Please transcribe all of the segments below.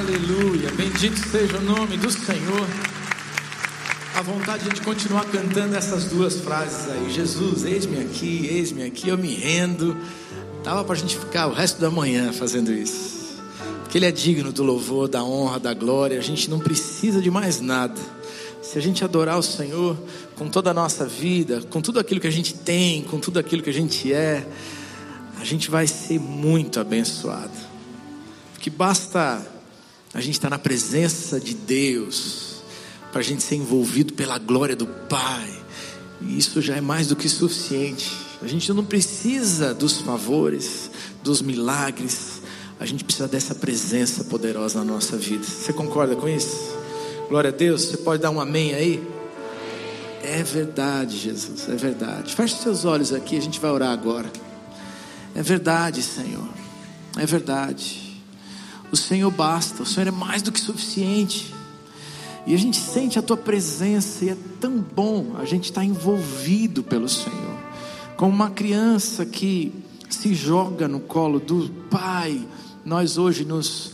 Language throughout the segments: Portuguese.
Aleluia. Bendito seja o nome do Senhor. A vontade de continuar cantando essas duas frases aí. Jesus, eis-me aqui, eis-me aqui, eu me rendo. Tava para a gente ficar o resto da manhã fazendo isso. Porque Ele é digno do louvor, da honra, da glória. A gente não precisa de mais nada. Se a gente adorar o Senhor com toda a nossa vida, com tudo aquilo que a gente tem, com tudo aquilo que a gente é, a gente vai ser muito abençoado. Porque basta a gente estar na presença de Deus para a gente ser envolvido pela glória do Pai. E isso já é mais do que suficiente. A gente não precisa dos favores, dos milagres. A gente precisa dessa presença poderosa na nossa vida. Você concorda com isso? Glória a Deus. Você pode dar um amém aí? É verdade, Jesus, é verdade. Feche seus olhos aqui, a gente vai orar agora. É verdade, Senhor. É verdade. O Senhor basta, o Senhor é mais do que suficiente. E a gente sente a tua presença e é tão bom a gente estar envolvido pelo Senhor. Como uma criança que se joga no colo do Pai, nós hoje nos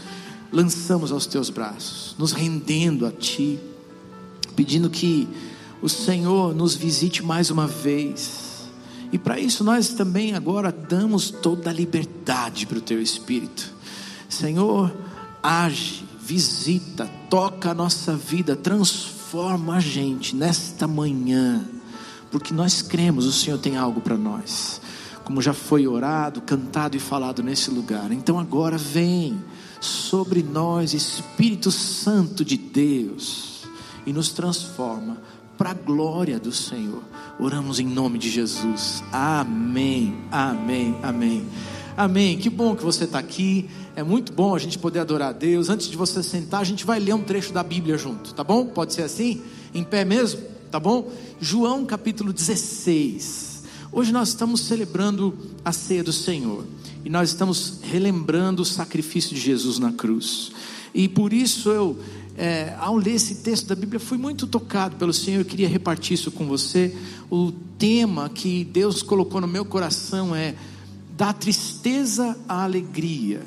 lançamos aos teus braços, nos rendendo a Ti, pedindo que o Senhor nos visite mais uma vez. E para isso nós também agora damos toda a liberdade para o Teu Espírito. Senhor, age, visita, toca a nossa vida, transforma a gente nesta manhã, porque nós cremos, o Senhor tem algo para nós, como já foi orado, cantado e falado nesse lugar. Então agora vem sobre nós, Espírito Santo de Deus, e nos transforma para a glória do Senhor. Oramos em nome de Jesus. Amém, amém, amém. Amém. Que bom que você está aqui. É muito bom a gente poder adorar a Deus. Antes de você sentar, a gente vai ler um trecho da Bíblia junto, tá bom? Pode ser assim? Em pé mesmo? Tá bom? João capítulo 16. Hoje nós estamos celebrando a ceia do Senhor e nós estamos relembrando o sacrifício de Jesus na cruz. E por isso eu, é, ao ler esse texto da Bíblia, fui muito tocado pelo Senhor. Eu queria repartir isso com você. O tema que Deus colocou no meu coração é da tristeza à alegria,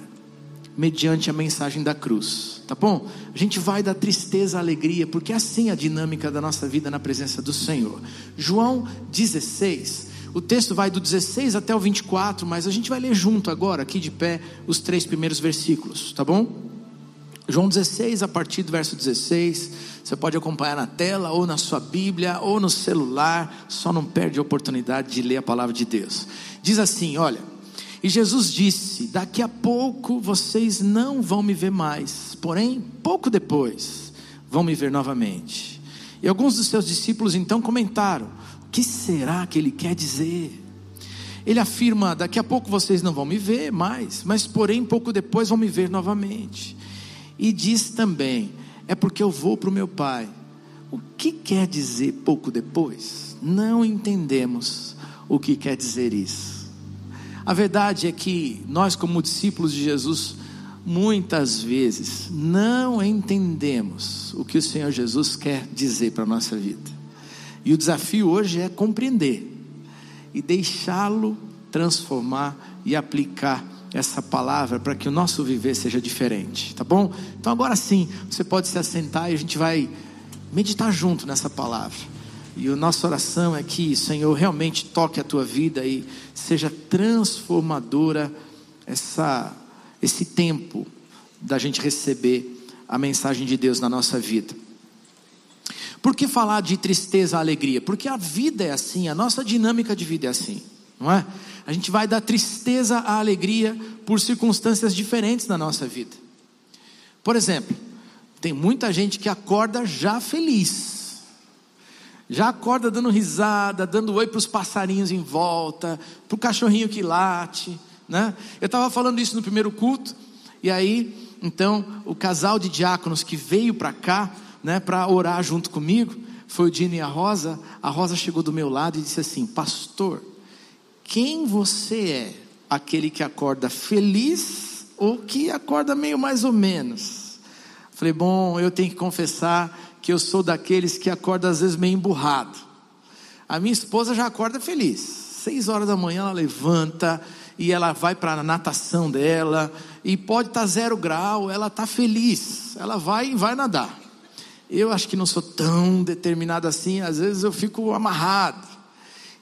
mediante a mensagem da cruz, tá bom? A gente vai da tristeza à alegria, porque é assim a dinâmica da nossa vida na presença do Senhor. João 16, o texto vai do 16 até o 24, mas a gente vai ler junto agora, aqui de pé, os três primeiros versículos, tá bom? João 16, a partir do verso 16, você pode acompanhar na tela, ou na sua Bíblia, ou no celular, só não perde a oportunidade de ler a palavra de Deus. Diz assim: olha, e Jesus disse: Daqui a pouco vocês não vão me ver mais, porém, pouco depois, vão me ver novamente. E alguns dos seus discípulos então comentaram: O que será que ele quer dizer? Ele afirma: Daqui a pouco vocês não vão me ver mais, mas porém, pouco depois vão me ver novamente. E diz também: É porque eu vou para o meu Pai. O que quer dizer pouco depois? Não entendemos o que quer dizer isso. A verdade é que nós, como discípulos de Jesus, muitas vezes não entendemos o que o Senhor Jesus quer dizer para a nossa vida. E o desafio hoje é compreender e deixá-lo transformar e aplicar essa palavra para que o nosso viver seja diferente, tá bom? Então agora sim, você pode se assentar e a gente vai meditar junto nessa palavra. E a nossa oração é que, Senhor, realmente toque a tua vida e seja transformadora essa, esse tempo da gente receber a mensagem de Deus na nossa vida. Por que falar de tristeza à alegria? Porque a vida é assim, a nossa dinâmica de vida é assim, não é? A gente vai da tristeza à alegria por circunstâncias diferentes na nossa vida. Por exemplo, tem muita gente que acorda já feliz, já acorda dando risada, dando oi para os passarinhos em volta, para o cachorrinho que late, né? Eu estava falando isso no primeiro culto, e aí, então, o casal de diáconos que veio para cá, né, para orar junto comigo, foi o Dino e a Rosa. A Rosa chegou do meu lado e disse assim: Pastor, quem você é? Aquele que acorda feliz ou que acorda meio mais ou menos? Falei, bom, eu tenho que confessar que eu sou daqueles que acorda às vezes meio emburrado. A minha esposa já acorda feliz. Seis horas da manhã ela levanta e ela vai para a natação dela, e pode estar tá zero grau, ela está feliz, ela vai e vai nadar. Eu acho que não sou tão determinado assim, às vezes eu fico amarrado.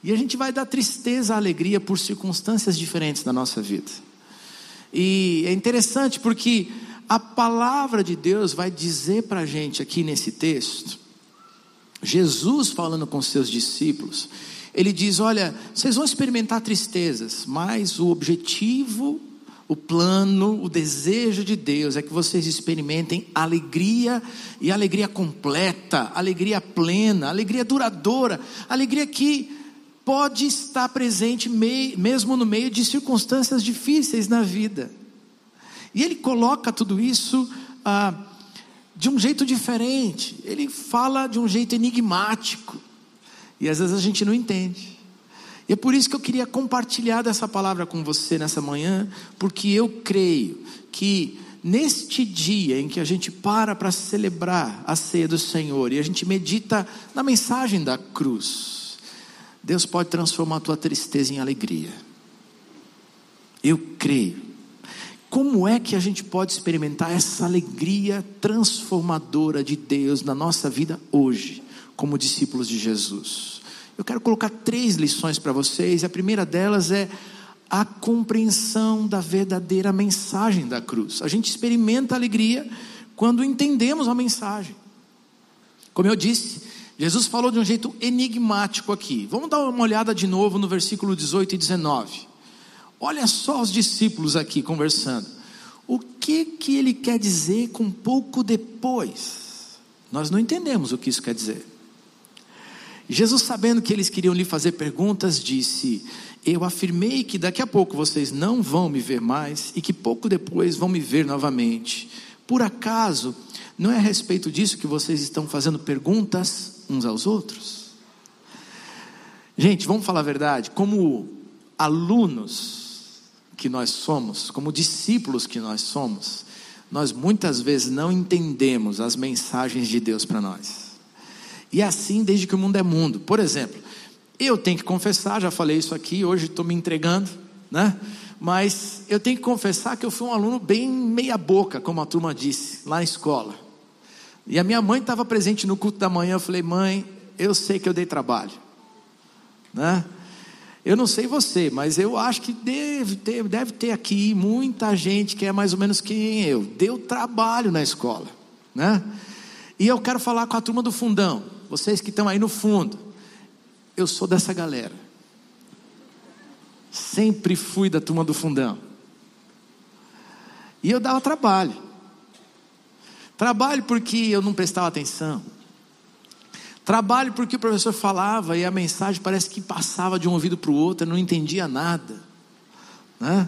E a gente vai dar tristeza, alegria por circunstâncias diferentes da nossa vida. E é interessante porque a palavra de Deus vai dizer para a gente aqui nesse texto, Jesus falando com seus discípulos, ele diz: Olha, vocês vão experimentar tristezas, mas o objetivo, o plano, o desejo de Deus é que vocês experimentem alegria e alegria completa, alegria plena, alegria duradoura, alegria que pode estar presente mesmo no meio de circunstâncias difíceis na vida. E ele coloca tudo isso ah, de um jeito diferente, ele fala de um jeito enigmático, e às vezes a gente não entende. E é por isso que eu queria compartilhar dessa palavra com você nessa manhã, porque eu creio que neste dia em que a gente para para celebrar a ceia do Senhor e a gente medita na mensagem da cruz, Deus pode transformar a tua tristeza em alegria. Eu creio como é que a gente pode experimentar essa alegria transformadora de Deus na nossa vida hoje, como discípulos de Jesus? Eu quero colocar três lições para vocês. A primeira delas é a compreensão da verdadeira mensagem da cruz. A gente experimenta alegria quando entendemos a mensagem. Como eu disse, Jesus falou de um jeito enigmático aqui. Vamos dar uma olhada de novo no versículo 18 e 19. Olha só os discípulos aqui conversando. O que que ele quer dizer com pouco depois? Nós não entendemos o que isso quer dizer. Jesus, sabendo que eles queriam lhe fazer perguntas, disse: Eu afirmei que daqui a pouco vocês não vão me ver mais e que pouco depois vão me ver novamente. Por acaso, não é a respeito disso que vocês estão fazendo perguntas uns aos outros? Gente, vamos falar a verdade, como alunos, que nós somos, como discípulos que nós somos, nós muitas vezes não entendemos as mensagens de Deus para nós. E assim desde que o mundo é mundo. Por exemplo, eu tenho que confessar, já falei isso aqui, hoje estou me entregando, né? Mas eu tenho que confessar que eu fui um aluno bem meia boca, como a turma disse, lá na escola. E a minha mãe estava presente no culto da manhã, eu falei, mãe, eu sei que eu dei trabalho. Né? Eu não sei você, mas eu acho que deve ter, deve ter aqui muita gente que é mais ou menos quem eu. Deu trabalho na escola, né? E eu quero falar com a turma do fundão, vocês que estão aí no fundo. Eu sou dessa galera. Sempre fui da turma do fundão. E eu dava trabalho. Trabalho porque eu não prestava atenção. Trabalho porque o professor falava e a mensagem parece que passava de um ouvido para o outro, eu não entendia nada. Né?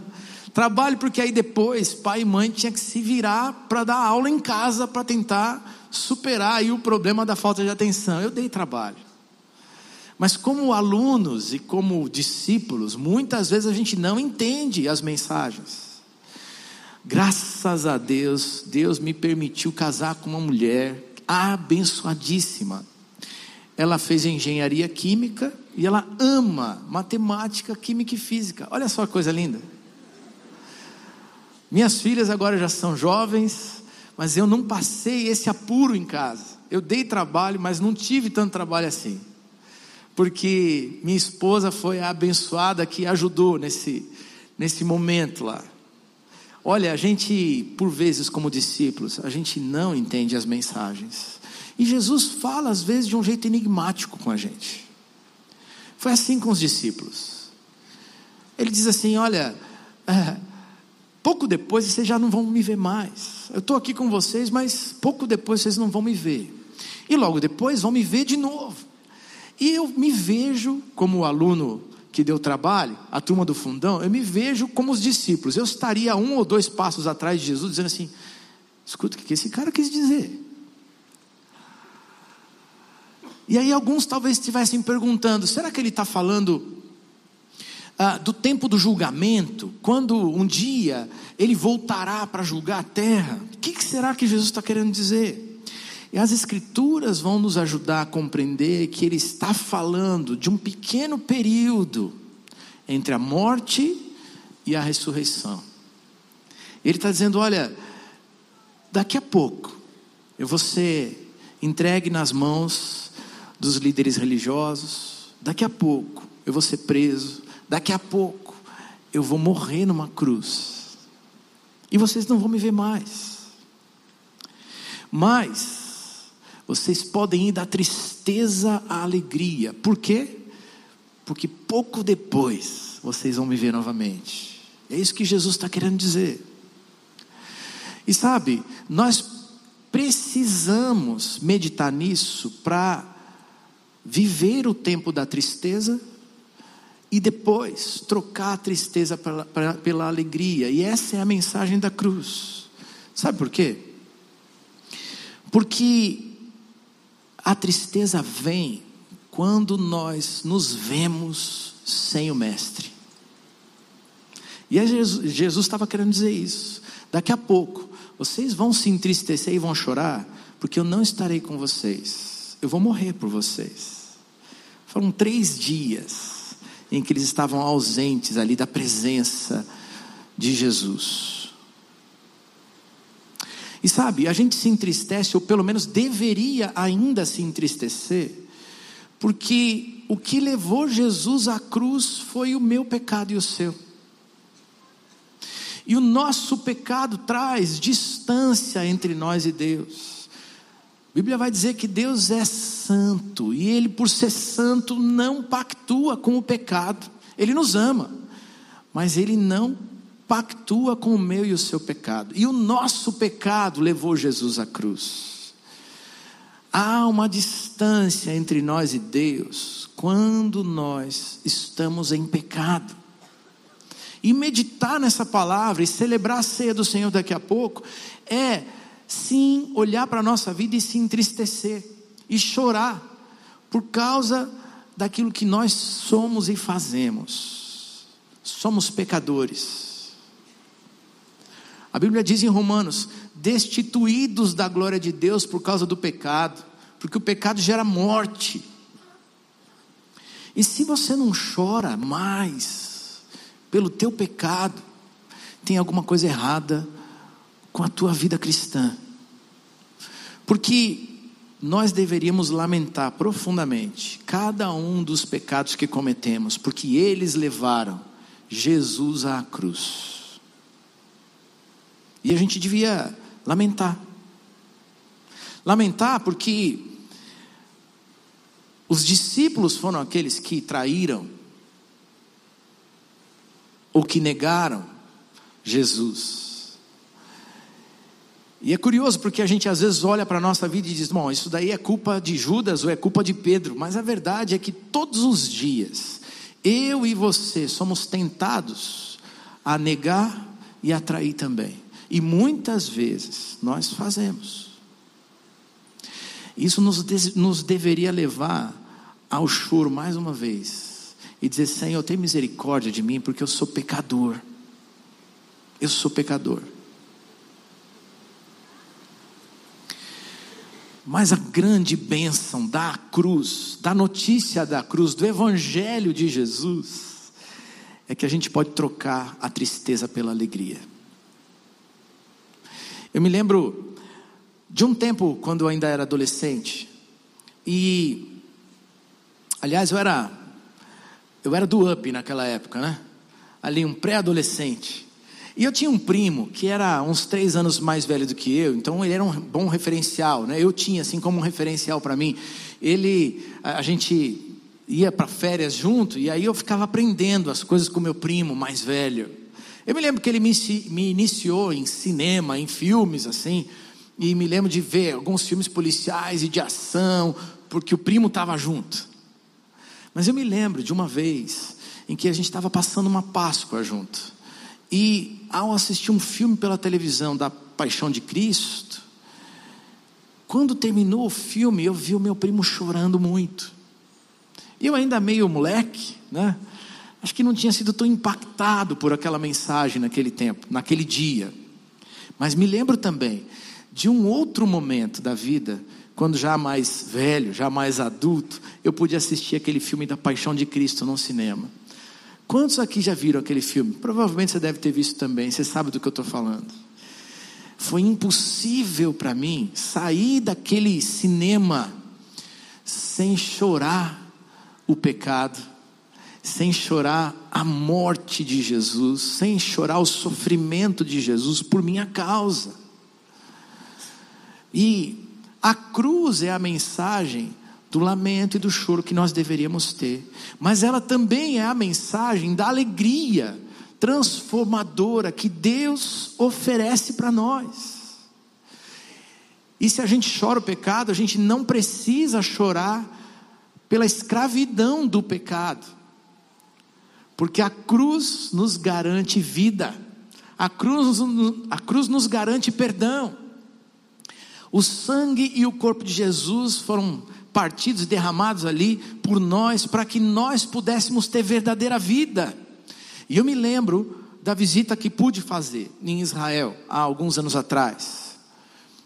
Trabalho porque aí depois pai e mãe tinha que se virar para dar aula em casa para tentar superar aí o problema da falta de atenção. Eu dei trabalho. Mas como alunos e como discípulos, muitas vezes a gente não entende as mensagens. Graças a Deus, Deus me permitiu casar com uma mulher abençoadíssima ela fez engenharia química e ela ama matemática, química e física. Olha só que coisa linda. Minhas filhas agora já são jovens, mas eu não passei esse apuro em casa. Eu dei trabalho, mas não tive tanto trabalho assim. Porque minha esposa foi a abençoada que ajudou nesse, nesse momento lá. Olha, a gente, por vezes, como discípulos, a gente não entende as mensagens. E Jesus fala às vezes de um jeito enigmático com a gente. Foi assim com os discípulos. Ele diz assim: Olha, é, pouco depois vocês já não vão me ver mais. Eu estou aqui com vocês, mas pouco depois vocês não vão me ver. E logo depois vão me ver de novo. E eu me vejo como aluno que deu trabalho, a turma do fundão, eu me vejo como os discípulos. Eu estaria um ou dois passos atrás de Jesus, dizendo assim: escuta, o que esse cara quis dizer? E aí alguns talvez estivessem perguntando: será que ele está falando ah, do tempo do julgamento? Quando um dia ele voltará para julgar a terra? O que, que será que Jesus está querendo dizer? E as Escrituras vão nos ajudar a compreender que ele está falando de um pequeno período entre a morte e a ressurreição. Ele está dizendo: olha, daqui a pouco eu vou ser entregue nas mãos dos líderes religiosos, daqui a pouco eu vou ser preso, daqui a pouco eu vou morrer numa cruz, e vocês não vão me ver mais. Mas vocês podem ir da tristeza à alegria. Por quê? Porque pouco depois vocês vão me ver novamente. É isso que Jesus está querendo dizer. E sabe, nós precisamos meditar nisso para viver o tempo da tristeza e depois trocar a tristeza pela, pela alegria. E essa é a mensagem da cruz. Sabe por quê? Porque a tristeza vem quando nós nos vemos sem o Mestre. E Jesus estava querendo dizer isso. Daqui a pouco, vocês vão se entristecer e vão chorar, porque eu não estarei com vocês. Eu vou morrer por vocês. Foram três dias em que eles estavam ausentes ali da presença de Jesus. E sabe, a gente se entristece, ou pelo menos deveria ainda se entristecer, porque o que levou Jesus à cruz foi o meu pecado e o seu. E o nosso pecado traz distância entre nós e Deus. A Bíblia vai dizer que Deus é santo e Ele, por ser santo, não pactua com o pecado. Ele nos ama, mas Ele não pactua com o meu e o seu pecado. E o nosso pecado levou Jesus à cruz. Há uma distância entre nós e Deus quando nós estamos em pecado. E meditar nessa palavra e celebrar a ceia do Senhor daqui a pouco é sim olhar para a nossa vida e se entristecer e chorar por causa daquilo que nós somos e fazemos. Somos pecadores. A Bíblia diz em Romanos: destituídos da glória de Deus por causa do pecado, porque o pecado gera morte. E se você não chora mais pelo teu pecado, tem alguma coisa errada com a tua vida cristã. Porque nós deveríamos lamentar profundamente cada um dos pecados que cometemos, porque eles levaram Jesus à cruz. E a gente devia lamentar. Lamentar porque os discípulos foram aqueles que traíram ou que negaram Jesus. E é curioso porque a gente às vezes olha para a nossa vida e diz: bom, isso daí é culpa de Judas ou é culpa de Pedro. Mas a verdade é que todos os dias, eu e você somos tentados a negar e a trair também. E muitas vezes nós fazemos. Isso nos, nos deveria levar ao choro mais uma vez e dizer: Senhor, tem misericórdia de mim, porque eu sou pecador. Eu sou pecador. Mas a grande bênção da cruz, da notícia da cruz, do Evangelho de Jesus, é que a gente pode trocar a tristeza pela alegria. Eu me lembro de um tempo quando eu ainda era adolescente, e, aliás, eu era, eu era do UP naquela época, né? Ali, um pré-adolescente. E eu tinha um primo que era uns três anos mais velho do que eu, então ele era um bom referencial, né? Eu tinha assim como um referencial para mim. Ele, a, gente ia para férias junto e aí eu ficava aprendendo as coisas com meu primo mais velho. Eu me lembro que ele me, me iniciou em cinema, em filmes assim, e me lembro de ver alguns filmes policiais e de ação, porque o primo estava junto. Mas eu me lembro de uma vez em que a gente estava passando uma Páscoa junto. E ao assistir um filme pela televisão da Paixão de Cristo, quando terminou o filme, eu vi o meu primo chorando muito. Eu ainda meio moleque, né? Acho que não tinha sido tão impactado por aquela mensagem naquele tempo, naquele dia. Mas me lembro também de um outro momento da vida, quando já mais velho, já mais adulto, eu pude assistir aquele filme da Paixão de Cristo no cinema. Quantos aqui já viram aquele filme? Provavelmente você deve ter visto também, você sabe do que eu estou falando. Foi impossível para mim sair daquele cinema sem chorar o pecado, sem chorar a morte de Jesus, sem chorar o sofrimento de Jesus por minha causa. E a cruz é a mensagem do lamento e do choro que nós deveríamos ter, mas ela também é a mensagem da alegria transformadora que Deus oferece para nós. E se a gente chora o pecado, a gente não precisa chorar pela escravidão do pecado, porque a cruz nos garante vida, a cruz, a cruz nos garante perdão. O sangue e o corpo de Jesus foram partidos derramados ali por nós, para que nós pudéssemos ter verdadeira vida. E eu me lembro da visita que pude fazer em Israel há alguns anos atrás.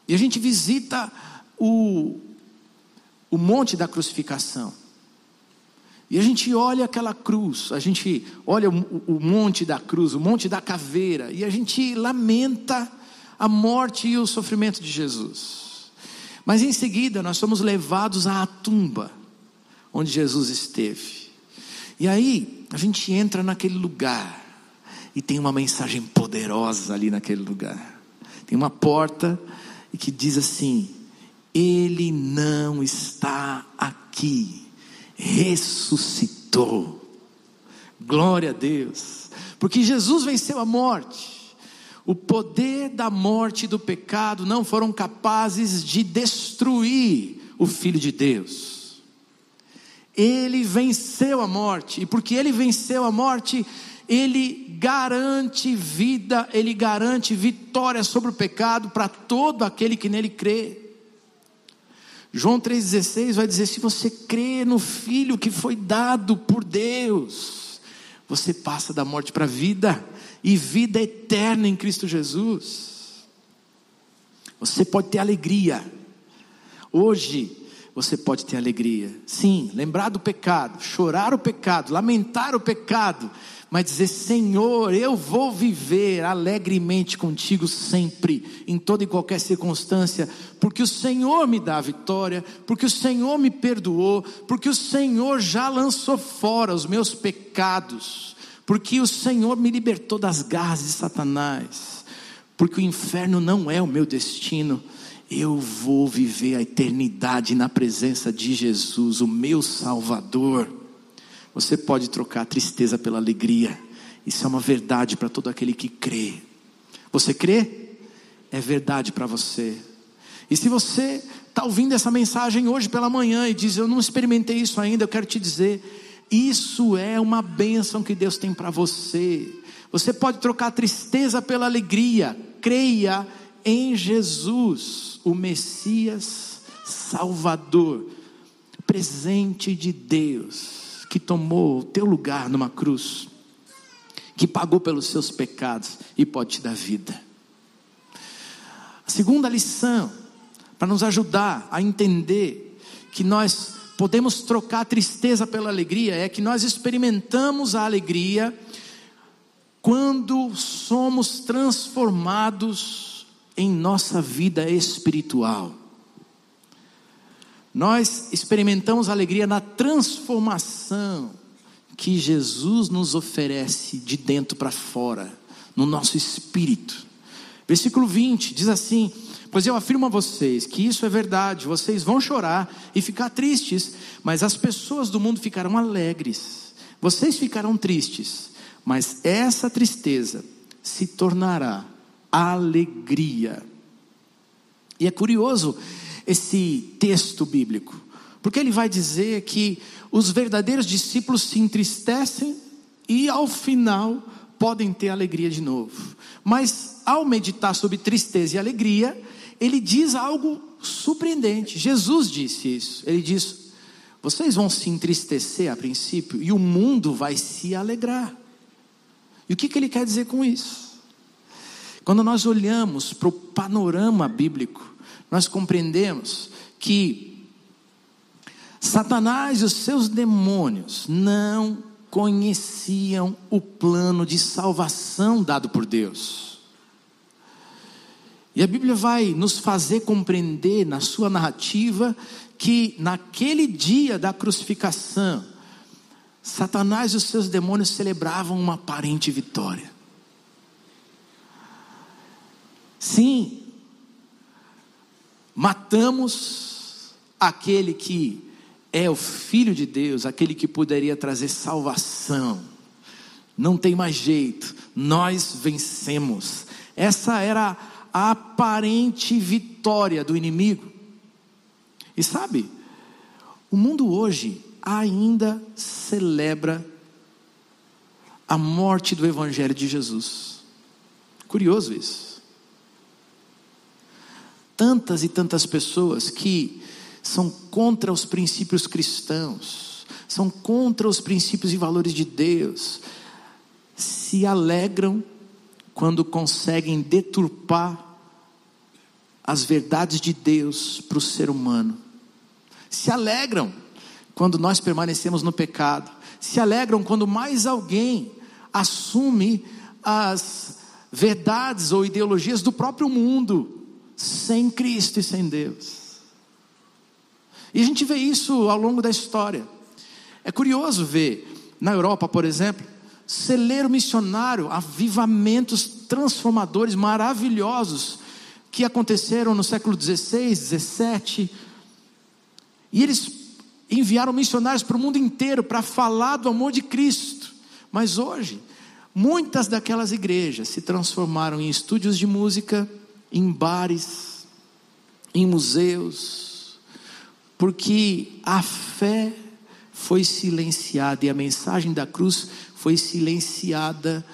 E a gente visita o, o Monte da Crucificação. E a gente olha aquela cruz, a gente olha o, o Monte da Cruz, o Monte da Caveira, e a gente lamenta a morte e o sofrimento de Jesus. Mas em seguida nós somos levados à tumba onde Jesus esteve. E aí a gente entra naquele lugar e tem uma mensagem poderosa ali naquele lugar. Tem uma porta e que diz assim: Ele não está aqui, ressuscitou. Glória a Deus, porque Jesus venceu a morte. O poder da morte e do pecado não foram capazes de destruir o Filho de Deus. Ele venceu a morte, e porque ele venceu a morte, ele garante vida, ele garante vitória sobre o pecado para todo aquele que nele crê. João 3,16 vai dizer: se você crê no Filho que foi dado por Deus, você passa da morte para a vida e vida eterna em Cristo Jesus. Você pode ter alegria. Hoje você pode ter alegria. Sim, lembrar do pecado, chorar o pecado, lamentar o pecado, mas dizer: Senhor, eu vou viver alegremente contigo sempre, em toda e qualquer circunstância, porque o Senhor me dá a vitória, porque o Senhor me perdoou, porque o Senhor já lançou fora os meus pecados porque o Senhor me libertou das garras de Satanás, porque o inferno não é o meu destino. Eu vou viver a eternidade na presença de Jesus, o meu Salvador. Você pode trocar a tristeza pela alegria. Isso é uma verdade para todo aquele que crê. Você crê? É verdade para você. E se você está ouvindo essa mensagem hoje pela manhã e diz: Eu não experimentei isso ainda, eu quero te dizer isso é uma bênção que Deus tem para você. Você pode trocar tristeza pela alegria. Creia em Jesus, o Messias Salvador, presente de Deus, que tomou o teu lugar numa cruz, que pagou pelos seus pecados e pode te dar vida. A segunda lição, para nos ajudar a entender que nós podemos trocar a tristeza pela alegria, é que nós experimentamos a alegria quando somos transformados em nossa vida espiritual. Nós experimentamos a alegria na transformação que Jesus nos oferece de dentro para fora, no nosso espírito. Versículo 20 diz assim: Pois eu afirmo a vocês que isso é verdade, vocês vão chorar e ficar tristes, mas as pessoas do mundo ficarão alegres. Vocês ficarão tristes, mas essa tristeza se tornará alegria. E é curioso esse texto bíblico, porque ele vai dizer que os verdadeiros discípulos se entristecem e ao final podem ter alegria de novo. Mas ao meditar sobre tristeza e alegria, ele diz algo surpreendente. Jesus disse isso. Ele diz: Vocês vão se entristecer a princípio e o mundo vai se alegrar. E o que, que ele quer dizer com isso? Quando nós olhamos para o panorama bíblico, nós compreendemos que Satanás e os seus demônios não conheciam o plano de salvação dado por Deus. E a Bíblia vai nos fazer compreender na sua narrativa que naquele dia da crucificação, Satanás e os seus demônios celebravam uma aparente vitória. Sim, matamos aquele que é o Filho de Deus, aquele que poderia trazer salvação. Não tem mais jeito, nós vencemos. Essa era a aparente vitória do inimigo. E sabe, o mundo hoje ainda celebra a morte do Evangelho de Jesus. Curioso isso tantas e tantas pessoas que são contra os princípios cristãos, são contra os princípios e valores de Deus, se alegram quando conseguem deturpar as verdades de Deus para o ser humano, se alegram quando nós permanecemos no pecado, se alegram quando mais alguém assume as verdades ou ideologias do próprio mundo sem Cristo e sem Deus. E a gente vê isso ao longo da história. É curioso ver, na Europa, por exemplo, celeiro missionário, avivamentos transformadores maravilhosos que aconteceram no século XVI, XVII. E eles enviaram missionários para o mundo inteiro para falar do amor de Cristo. Mas hoje, muitas daquelas igrejas se transformaram em estúdios de música, em bares, em museus, porque a fé foi silenciada e a mensagem da cruz foi silenciada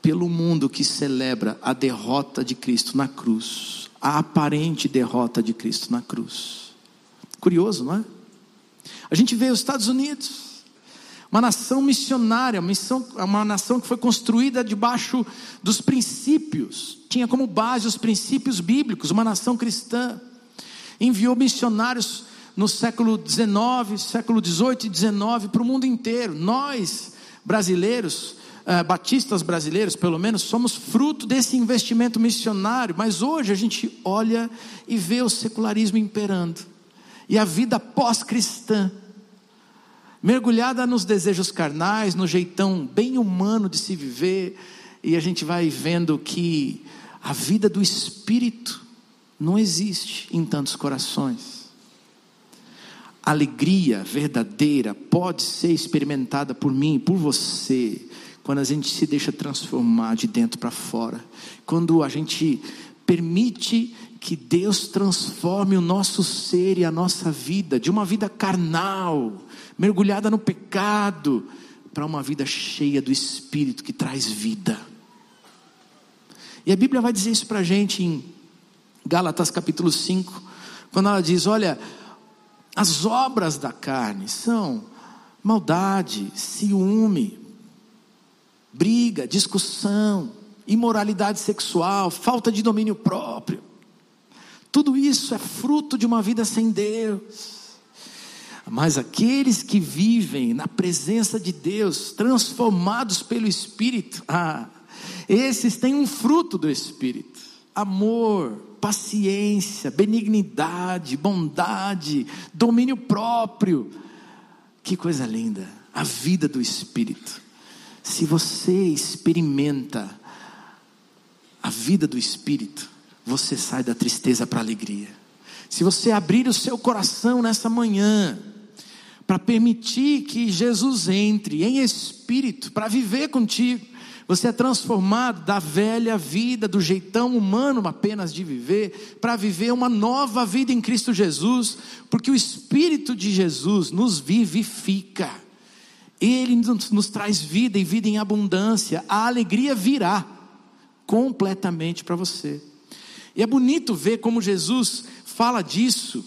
pelo mundo que celebra a derrota de Cristo na cruz, a aparente derrota de Cristo na cruz. Curioso, não é? A gente vê os Estados Unidos, uma nação missionária, uma, missão, uma nação que foi construída debaixo dos princípios, tinha como base os princípios bíblicos, uma nação cristã. Enviou missionários no século XIX, século XVIII e XIX para o mundo inteiro. Nós, brasileiros, eh, batistas brasileiros, pelo menos, somos fruto desse investimento missionário, mas hoje a gente olha e vê o secularismo imperando, e a vida pós-cristã mergulhada nos desejos carnais, no jeitão bem humano de se viver, e a gente vai vendo que a vida do espírito não existe em tantos corações. Alegria verdadeira pode ser experimentada por mim por você, quando a gente se deixa transformar de dentro para fora, quando a gente permite que Deus transforme o nosso ser e a nossa vida, de uma vida carnal, mergulhada no pecado, para uma vida cheia do Espírito que traz vida. E a Bíblia vai dizer isso para a gente em Gálatas capítulo 5, quando ela diz: Olha, as obras da carne são maldade, ciúme, briga, discussão, imoralidade sexual, falta de domínio próprio. Tudo isso é fruto de uma vida sem Deus. Mas aqueles que vivem na presença de Deus, transformados pelo Espírito, ah, esses têm um fruto do Espírito: amor, paciência, benignidade, bondade, domínio próprio. Que coisa linda, a vida do Espírito. Se você experimenta a vida do Espírito, você sai da tristeza para a alegria. Se você abrir o seu coração nessa manhã, para permitir que Jesus entre em espírito para viver contigo. Você é transformado da velha vida, do jeitão humano apenas de viver, para viver uma nova vida em Cristo Jesus, porque o Espírito de Jesus nos vivifica, Ele nos, nos traz vida e vida em abundância, a alegria virá completamente para você. E é bonito ver como Jesus fala disso,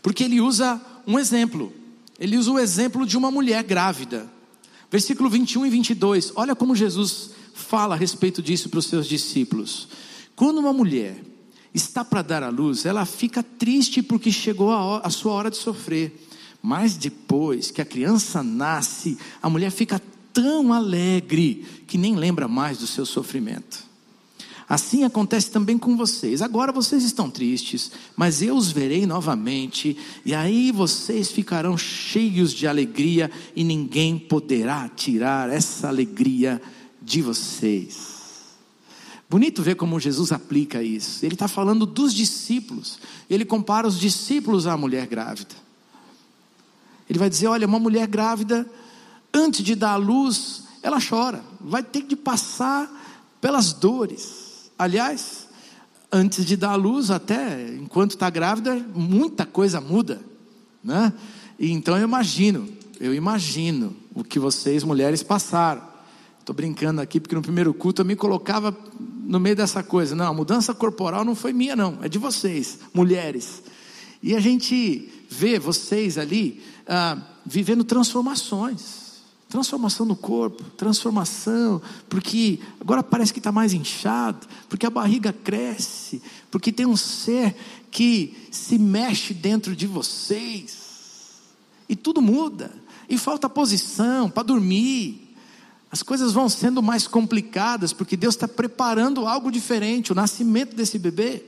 porque ele usa um exemplo. Ele usa o exemplo de uma mulher grávida. Versículo 21 e 22. Olha como Jesus fala a respeito disso para os seus discípulos. Quando uma mulher está para dar à luz, ela fica triste porque chegou a, a sua hora de sofrer. Mas depois que a criança nasce, a mulher fica tão alegre que nem lembra mais do seu sofrimento. Assim acontece também com vocês. Agora vocês estão tristes, mas eu os verei novamente, e aí vocês ficarão cheios de alegria, e ninguém poderá tirar essa alegria de vocês. Bonito ver como Jesus aplica isso. Ele está falando dos discípulos, ele compara os discípulos à mulher grávida. Ele vai dizer: olha, uma mulher grávida, antes de dar à luz, ela chora, vai ter que passar pelas dores Aliás, antes de dar à luz, até enquanto está grávida, muita coisa muda, né? E então eu imagino, eu imagino o que vocês mulheres passaram. Estou brincando aqui porque no primeiro culto eu me colocava no meio dessa coisa. Não, a mudança corporal não foi minha, não, é de vocês, mulheres. E a gente vê vocês ali ah, vivendo transformações. Transformação no corpo, transformação, porque agora parece que está mais inchado, porque a barriga cresce, porque tem um ser que se mexe dentro de vocês, e tudo muda, e falta posição para dormir, as coisas vão sendo mais complicadas, porque Deus está preparando algo diferente, o nascimento desse bebê.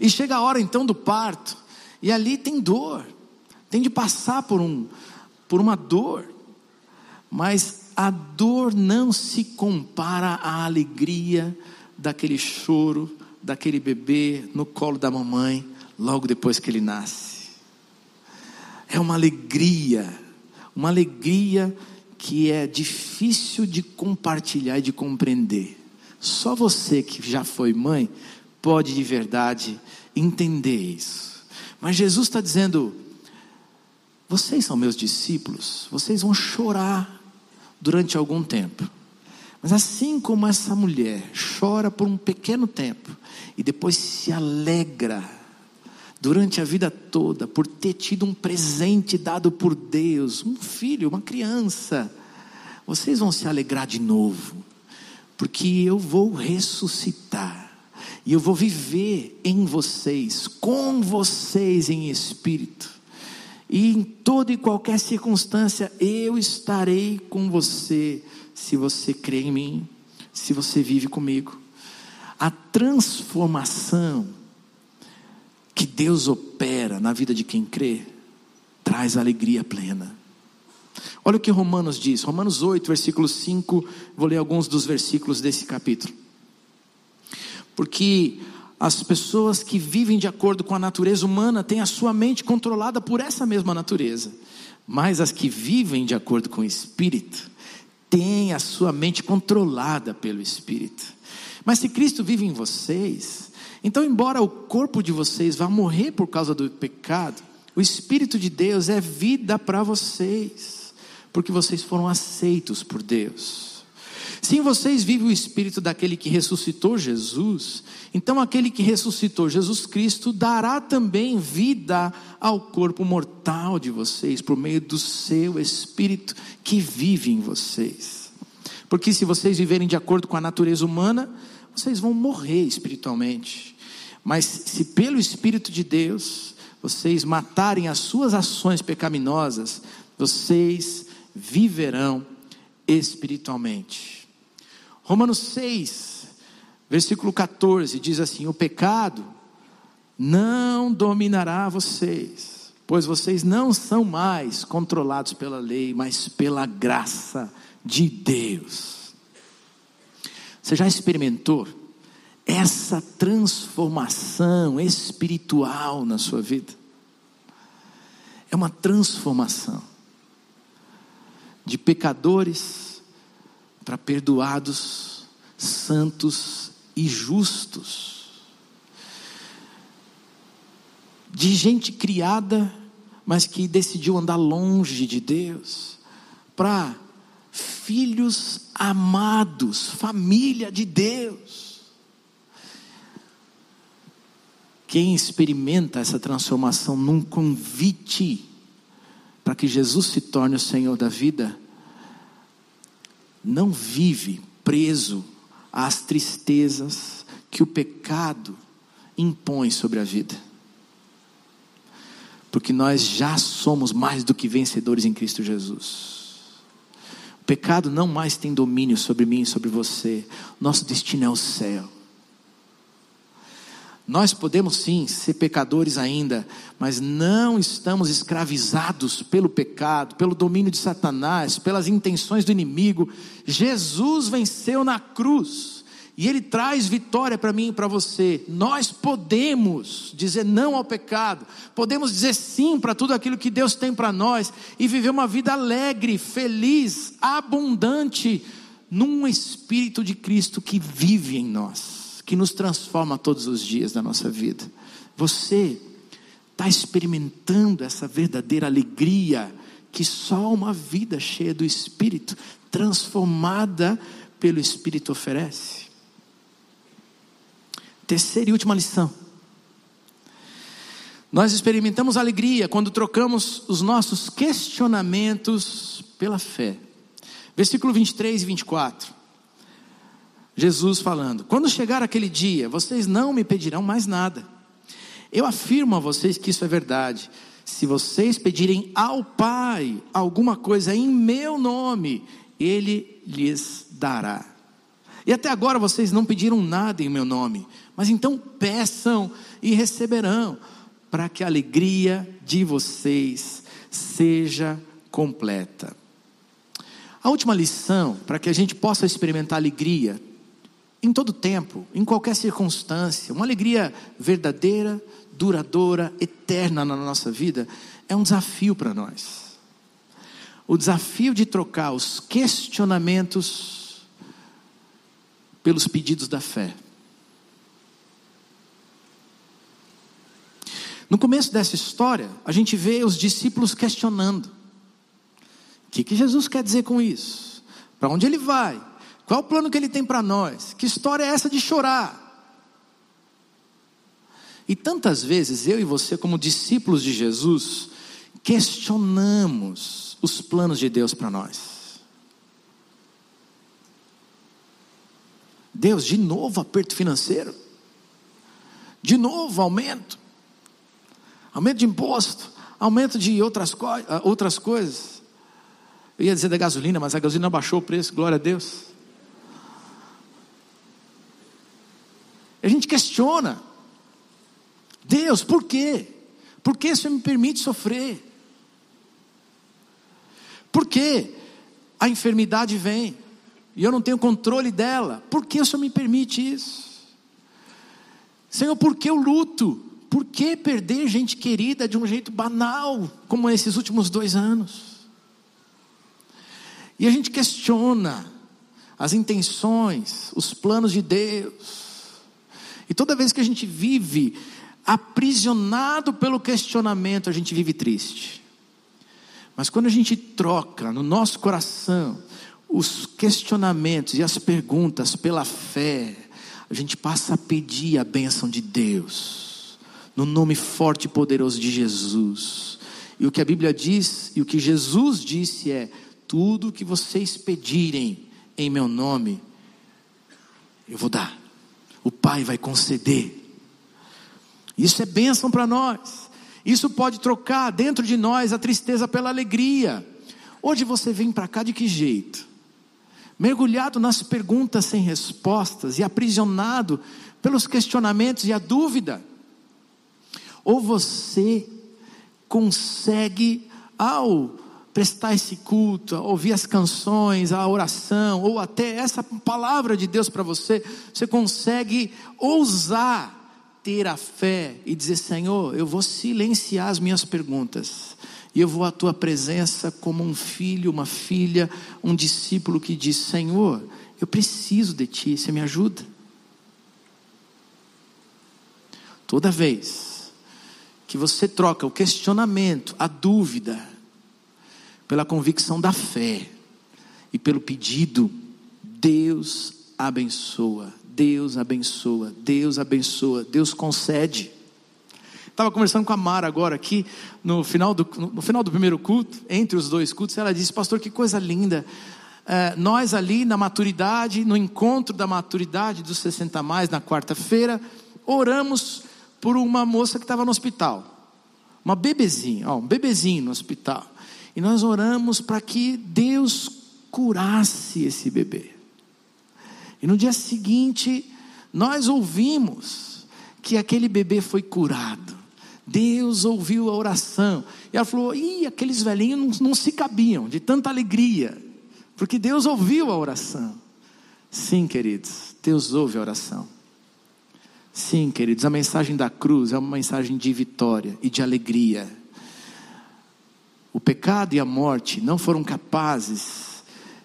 E chega a hora então do parto, e ali tem dor, tem de passar por um, por uma dor, mas a dor não se compara à alegria daquele choro, daquele bebê no colo da mamãe, logo depois que ele nasce. É uma alegria, uma alegria que é difícil de compartilhar e de compreender. Só você que já foi mãe pode de verdade entender isso. Mas Jesus está dizendo: vocês são meus discípulos, vocês vão chorar durante algum tempo. Mas assim como essa mulher chora por um pequeno tempo e depois se alegra durante a vida toda por ter tido um presente dado por Deus, um filho, uma criança, vocês vão se alegrar de novo, porque eu vou ressuscitar e eu vou viver em vocês, com vocês em espírito. E em toda e qualquer circunstância, eu estarei com você, se você crê em mim, se você vive comigo. A transformação que Deus opera na vida de quem crê, traz alegria plena. Olha o que Romanos diz, Romanos 8, versículo 5, vou ler alguns dos versículos desse capítulo. Porque as pessoas que vivem de acordo com a natureza humana têm a sua mente controlada por essa mesma natureza, mas as que vivem de acordo com o Espírito têm a sua mente controlada pelo Espírito. Mas se Cristo vive em vocês, então, embora o corpo de vocês vá morrer por causa do pecado, o Espírito de Deus é vida para vocês, porque vocês foram aceitos por Deus. Se em vocês vive o espírito daquele que ressuscitou Jesus, então aquele que ressuscitou Jesus Cristo dará também vida ao corpo mortal de vocês, por meio do seu espírito que vive em vocês. Porque se vocês viverem de acordo com a natureza humana, vocês vão morrer espiritualmente. Mas se pelo Espírito de Deus vocês matarem as suas ações pecaminosas, vocês viverão espiritualmente. Romanos 6, versículo 14, diz assim: O pecado não dominará vocês, pois vocês não são mais controlados pela lei, mas pela graça de Deus. Você já experimentou essa transformação espiritual na sua vida? É uma transformação de pecadores para perdoados, santos e justos. De gente criada, mas que decidiu andar longe de Deus, para filhos amados, família de Deus. Quem experimenta essa transformação num convite para que Jesus se torne o Senhor da vida, não vive preso às tristezas que o pecado impõe sobre a vida. porque nós já somos mais do que vencedores em Cristo Jesus. O pecado não mais tem domínio sobre mim e sobre você. Nosso destino é o céu. Nós podemos sim ser pecadores ainda, mas não estamos escravizados pelo pecado, pelo domínio de Satanás, pelas intenções do inimigo. Jesus venceu na cruz. E Ele traz vitória para mim e para você. Nós podemos dizer não ao pecado, podemos dizer sim para tudo aquilo que Deus tem para nós e viver uma vida alegre, feliz, abundante, num Espírito de Cristo que vive em nós, que nos transforma todos os dias da nossa vida. Você está experimentando essa verdadeira alegria que só uma vida cheia do Espírito, transformada pelo Espírito oferece. Terceira e última lição. Nós experimentamos alegria quando trocamos os nossos questionamentos pela fé. Versículo 23 e 24. Jesus falando: Quando chegar aquele dia, vocês não me pedirão mais nada. Eu afirmo a vocês que isso é verdade. Se vocês pedirem ao Pai alguma coisa em meu nome, Ele lhes dará. E até agora vocês não pediram nada em meu nome. Mas então peçam e receberão, para que a alegria de vocês seja completa. A última lição, para que a gente possa experimentar alegria em todo tempo, em qualquer circunstância, uma alegria verdadeira, duradoura, eterna na nossa vida, é um desafio para nós. O desafio de trocar os questionamentos pelos pedidos da fé. No começo dessa história, a gente vê os discípulos questionando: o que, que Jesus quer dizer com isso? Para onde ele vai? Qual o plano que ele tem para nós? Que história é essa de chorar? E tantas vezes eu e você, como discípulos de Jesus, questionamos os planos de Deus para nós. Deus, de novo aperto financeiro, de novo aumento aumento de imposto, aumento de outras, co ah, outras coisas. Eu ia dizer da gasolina, mas a gasolina baixou o preço, glória a Deus. A gente questiona, Deus, por quê? Por que o Senhor me permite sofrer? Por que a enfermidade vem e eu não tenho controle dela? Por que o Senhor me permite isso? Senhor, por que eu luto? Por que perder gente querida de um jeito banal, como esses últimos dois anos? E a gente questiona as intenções, os planos de Deus. E toda vez que a gente vive aprisionado pelo questionamento, a gente vive triste. Mas quando a gente troca no nosso coração os questionamentos e as perguntas pela fé, a gente passa a pedir a bênção de Deus no nome forte e poderoso de Jesus. E o que a Bíblia diz, e o que Jesus disse é: tudo que vocês pedirem em meu nome, eu vou dar. O Pai vai conceder. Isso é bênção para nós. Isso pode trocar dentro de nós a tristeza pela alegria. Hoje você vem para cá de que jeito? Mergulhado nas perguntas sem respostas e aprisionado pelos questionamentos e a dúvida. Ou você consegue, ao prestar esse culto, ouvir as canções, a oração, ou até essa palavra de Deus para você, você consegue ousar ter a fé e dizer: Senhor, eu vou silenciar as minhas perguntas, e eu vou à tua presença como um filho, uma filha, um discípulo que diz: Senhor, eu preciso de ti, você me ajuda. Toda vez que você troca o questionamento, a dúvida, pela convicção da fé e pelo pedido, Deus abençoa, Deus abençoa, Deus abençoa, Deus concede. Estava conversando com a Mara agora aqui, no final, do, no final do primeiro culto, entre os dois cultos, ela disse, pastor, que coisa linda. É, nós ali na maturidade, no encontro da maturidade dos 60 mais, na quarta-feira, oramos por uma moça que estava no hospital. uma bebezinha, ó, um bebezinho no hospital. E nós oramos para que Deus curasse esse bebê. E no dia seguinte, nós ouvimos que aquele bebê foi curado. Deus ouviu a oração. E ela falou: Ih, aqueles velhinhos não, não se cabiam de tanta alegria, porque Deus ouviu a oração. Sim, queridos, Deus ouve a oração. Sim, queridos, a mensagem da cruz é uma mensagem de vitória e de alegria. O pecado e a morte não foram capazes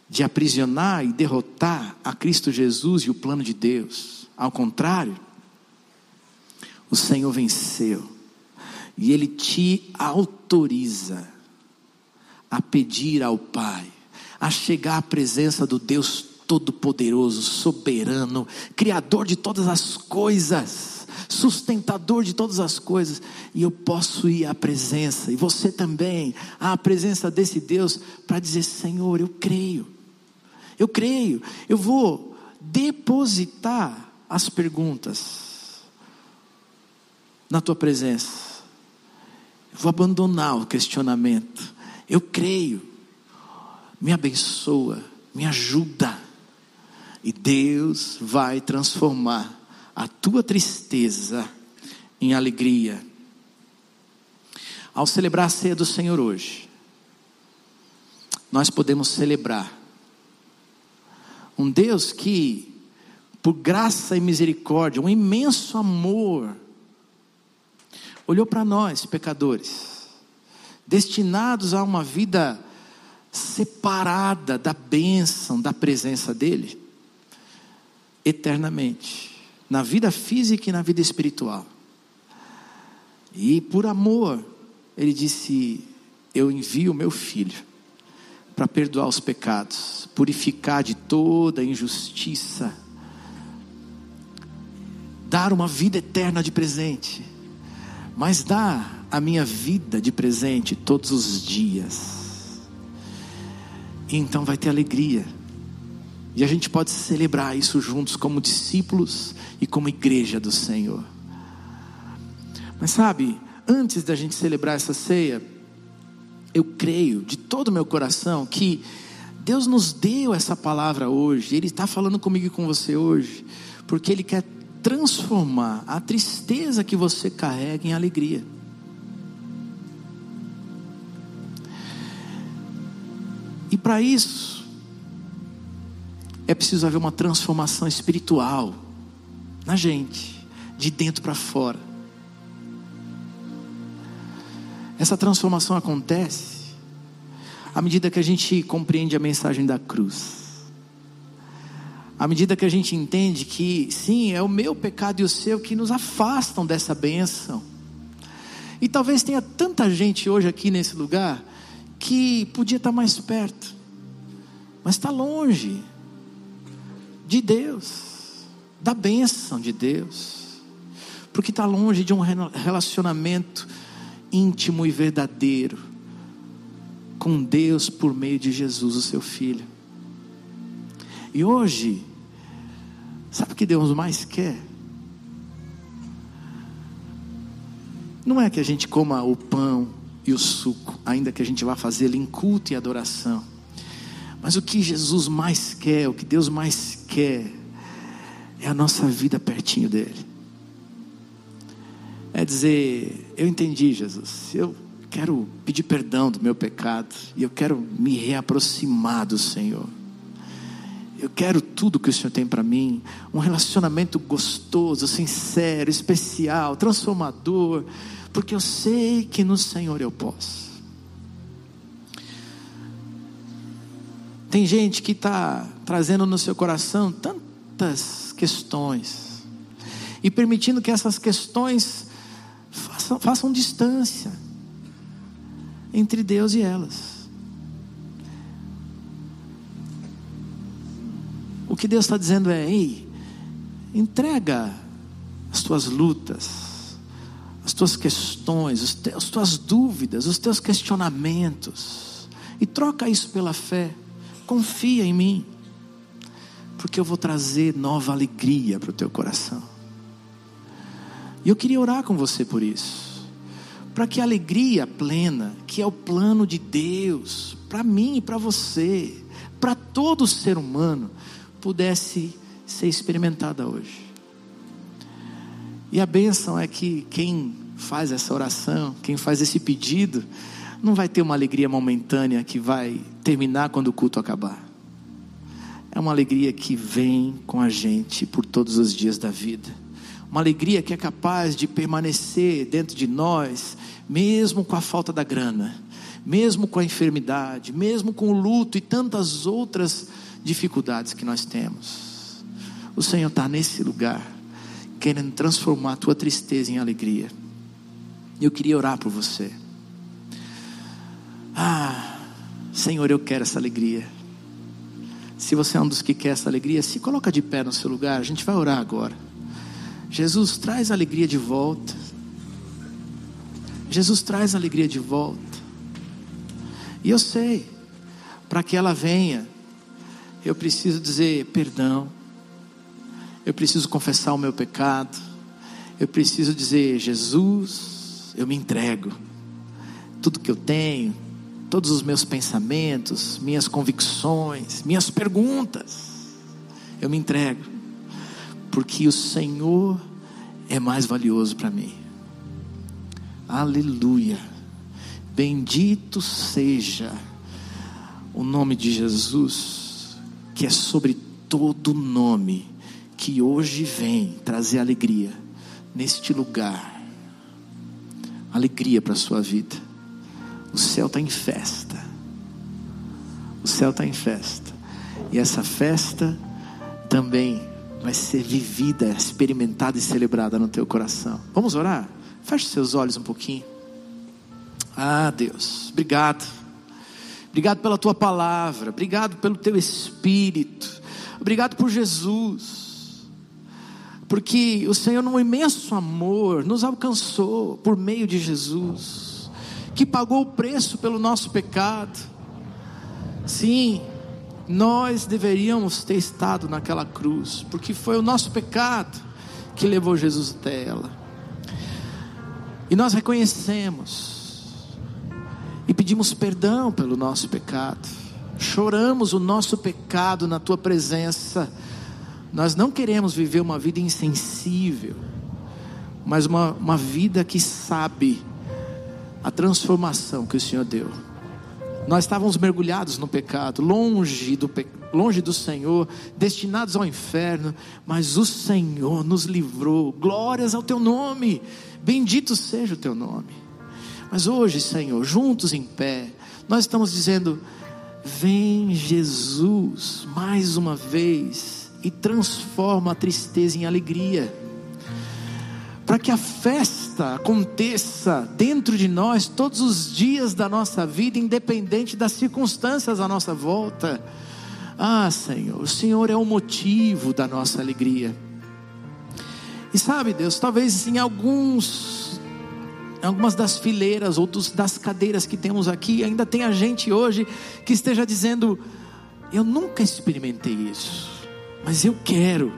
de aprisionar e derrotar a Cristo Jesus e o plano de Deus. Ao contrário, o Senhor venceu e Ele te autoriza a pedir ao Pai, a chegar à presença do Deus Todo-Poderoso, soberano, Criador de todas as coisas, sustentador de todas as coisas, e eu posso ir à presença, e você também, à presença desse Deus, para dizer: Senhor, eu creio, eu creio, eu vou depositar as perguntas na tua presença, eu vou abandonar o questionamento, eu creio, me abençoa, me ajuda e Deus vai transformar a tua tristeza em alegria. Ao celebrar a ceia do Senhor hoje, nós podemos celebrar um Deus que, por graça e misericórdia, um imenso amor, olhou para nós, pecadores, destinados a uma vida separada da bênção, da presença dEle eternamente, na vida física e na vida espiritual. E por amor, ele disse: Eu envio meu filho para perdoar os pecados, purificar de toda injustiça, dar uma vida eterna de presente, mas dar a minha vida de presente todos os dias. E então vai ter alegria e a gente pode celebrar isso juntos como discípulos e como igreja do Senhor. Mas sabe, antes da gente celebrar essa ceia, eu creio de todo o meu coração que Deus nos deu essa palavra hoje, Ele está falando comigo e com você hoje, porque Ele quer transformar a tristeza que você carrega em alegria. E para isso, é preciso haver uma transformação espiritual na gente, de dentro para fora. Essa transformação acontece à medida que a gente compreende a mensagem da cruz. À medida que a gente entende que, sim, é o meu pecado e o seu que nos afastam dessa bênção. E talvez tenha tanta gente hoje aqui nesse lugar que podia estar mais perto, mas está longe de Deus, da bênção de Deus, porque está longe de um relacionamento íntimo e verdadeiro com Deus por meio de Jesus, o seu Filho. E hoje, sabe o que Deus mais quer? Não é que a gente coma o pão e o suco, ainda que a gente vá fazê-lo em culto e adoração. Mas o que Jesus mais quer, o que Deus mais quer, é a nossa vida pertinho dEle. É dizer: Eu entendi, Jesus, eu quero pedir perdão do meu pecado, e eu quero me reaproximar do Senhor. Eu quero tudo que o Senhor tem para mim, um relacionamento gostoso, sincero, especial, transformador, porque eu sei que no Senhor eu posso. Tem gente que está trazendo no seu coração tantas questões e permitindo que essas questões façam, façam distância entre Deus e elas. O que Deus está dizendo é: ei, entrega as tuas lutas, as tuas questões, as tuas dúvidas, os teus questionamentos, e troca isso pela fé. Confia em mim, porque eu vou trazer nova alegria para o teu coração. E eu queria orar com você por isso, para que a alegria plena, que é o plano de Deus, para mim e para você, para todo ser humano, pudesse ser experimentada hoje. E a bênção é que quem faz essa oração, quem faz esse pedido, não vai ter uma alegria momentânea que vai terminar quando o culto acabar. É uma alegria que vem com a gente por todos os dias da vida. Uma alegria que é capaz de permanecer dentro de nós, mesmo com a falta da grana, mesmo com a enfermidade, mesmo com o luto e tantas outras dificuldades que nós temos. O Senhor está nesse lugar, querendo transformar a tua tristeza em alegria. Eu queria orar por você. Ah, Senhor, eu quero essa alegria. Se você é um dos que quer essa alegria, se coloca de pé no seu lugar, a gente vai orar agora. Jesus traz a alegria de volta. Jesus traz a alegria de volta. E eu sei, para que ela venha, eu preciso dizer perdão. Eu preciso confessar o meu pecado. Eu preciso dizer, Jesus, eu me entrego. Tudo que eu tenho, todos os meus pensamentos, minhas convicções, minhas perguntas, eu me entrego, porque o Senhor é mais valioso para mim. Aleluia. Bendito seja o nome de Jesus, que é sobre todo nome, que hoje vem trazer alegria neste lugar. Alegria para a sua vida. O céu está em festa. O céu está em festa. E essa festa também vai ser vivida, experimentada e celebrada no teu coração. Vamos orar? Feche seus olhos um pouquinho. Ah, Deus, obrigado. Obrigado pela tua palavra, obrigado pelo teu espírito. Obrigado por Jesus. Porque o Senhor, num imenso amor, nos alcançou por meio de Jesus que pagou o preço pelo nosso pecado. Sim, nós deveríamos ter estado naquela cruz, porque foi o nosso pecado que levou Jesus até ela. E nós reconhecemos e pedimos perdão pelo nosso pecado. Choramos o nosso pecado na tua presença. Nós não queremos viver uma vida insensível, mas uma, uma vida que sabe a transformação que o Senhor deu. Nós estávamos mergulhados no pecado, longe do, longe do Senhor, destinados ao inferno, mas o Senhor nos livrou. Glórias ao teu nome, bendito seja o teu nome. Mas hoje, Senhor, juntos em pé, nós estamos dizendo: Vem Jesus mais uma vez e transforma a tristeza em alegria para que a festa aconteça dentro de nós todos os dias da nossa vida, independente das circunstâncias à nossa volta. Ah, Senhor, o Senhor é o motivo da nossa alegria. E sabe, Deus, talvez em alguns, em algumas das fileiras ou dos, das cadeiras que temos aqui, ainda tenha gente hoje que esteja dizendo: Eu nunca experimentei isso, mas eu quero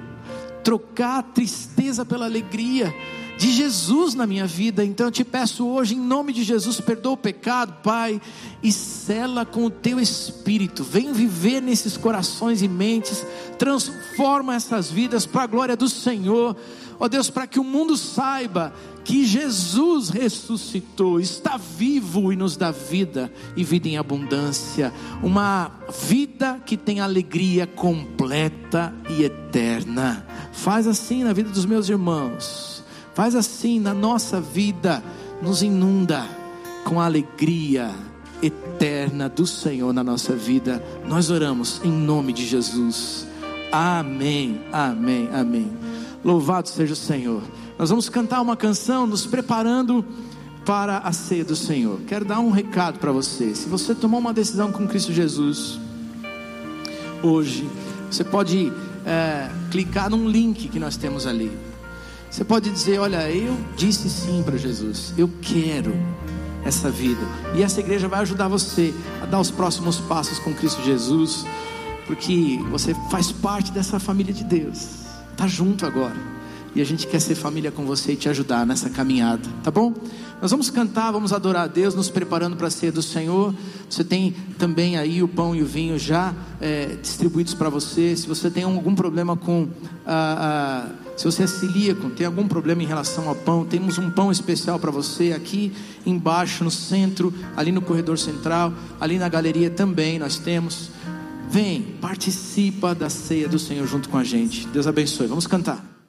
trocar a tristeza pela alegria de Jesus na minha vida. Então eu te peço hoje, em nome de Jesus, perdoa o pecado, Pai, e cela com o teu espírito. Vem viver nesses corações e mentes, transforma essas vidas para a glória do Senhor. Ó Deus, para que o mundo saiba que Jesus ressuscitou, está vivo e nos dá vida e vida em abundância, uma vida que tem alegria completa e eterna. Faz assim na vida dos meus irmãos Faz assim na nossa vida, nos inunda com a alegria eterna do Senhor na nossa vida. Nós oramos em nome de Jesus. Amém, amém, amém. Louvado seja o Senhor. Nós vamos cantar uma canção nos preparando para a ceia do Senhor. Quero dar um recado para você. Se você tomou uma decisão com Cristo Jesus, hoje, você pode é, clicar num link que nós temos ali você pode dizer: Olha, eu disse sim para Jesus, eu quero essa vida. E essa igreja vai ajudar você a dar os próximos passos com Cristo Jesus, porque você faz parte dessa família de Deus, está junto agora. e a gente quer ser família com você e te ajudar nessa caminhada, tá bom? Nós vamos cantar, vamos adorar a Deus, nos preparando para a ceia do Senhor. Você tem também aí o pão e o vinho já é, distribuídos para você. Se você tem algum problema com a, a se você é celíaco, tem algum problema em relação ao pão, temos um pão especial para você aqui embaixo no centro, ali no corredor central, ali na galeria também nós temos. Vem, participa da ceia do Senhor junto com a gente. Deus abençoe. Vamos cantar.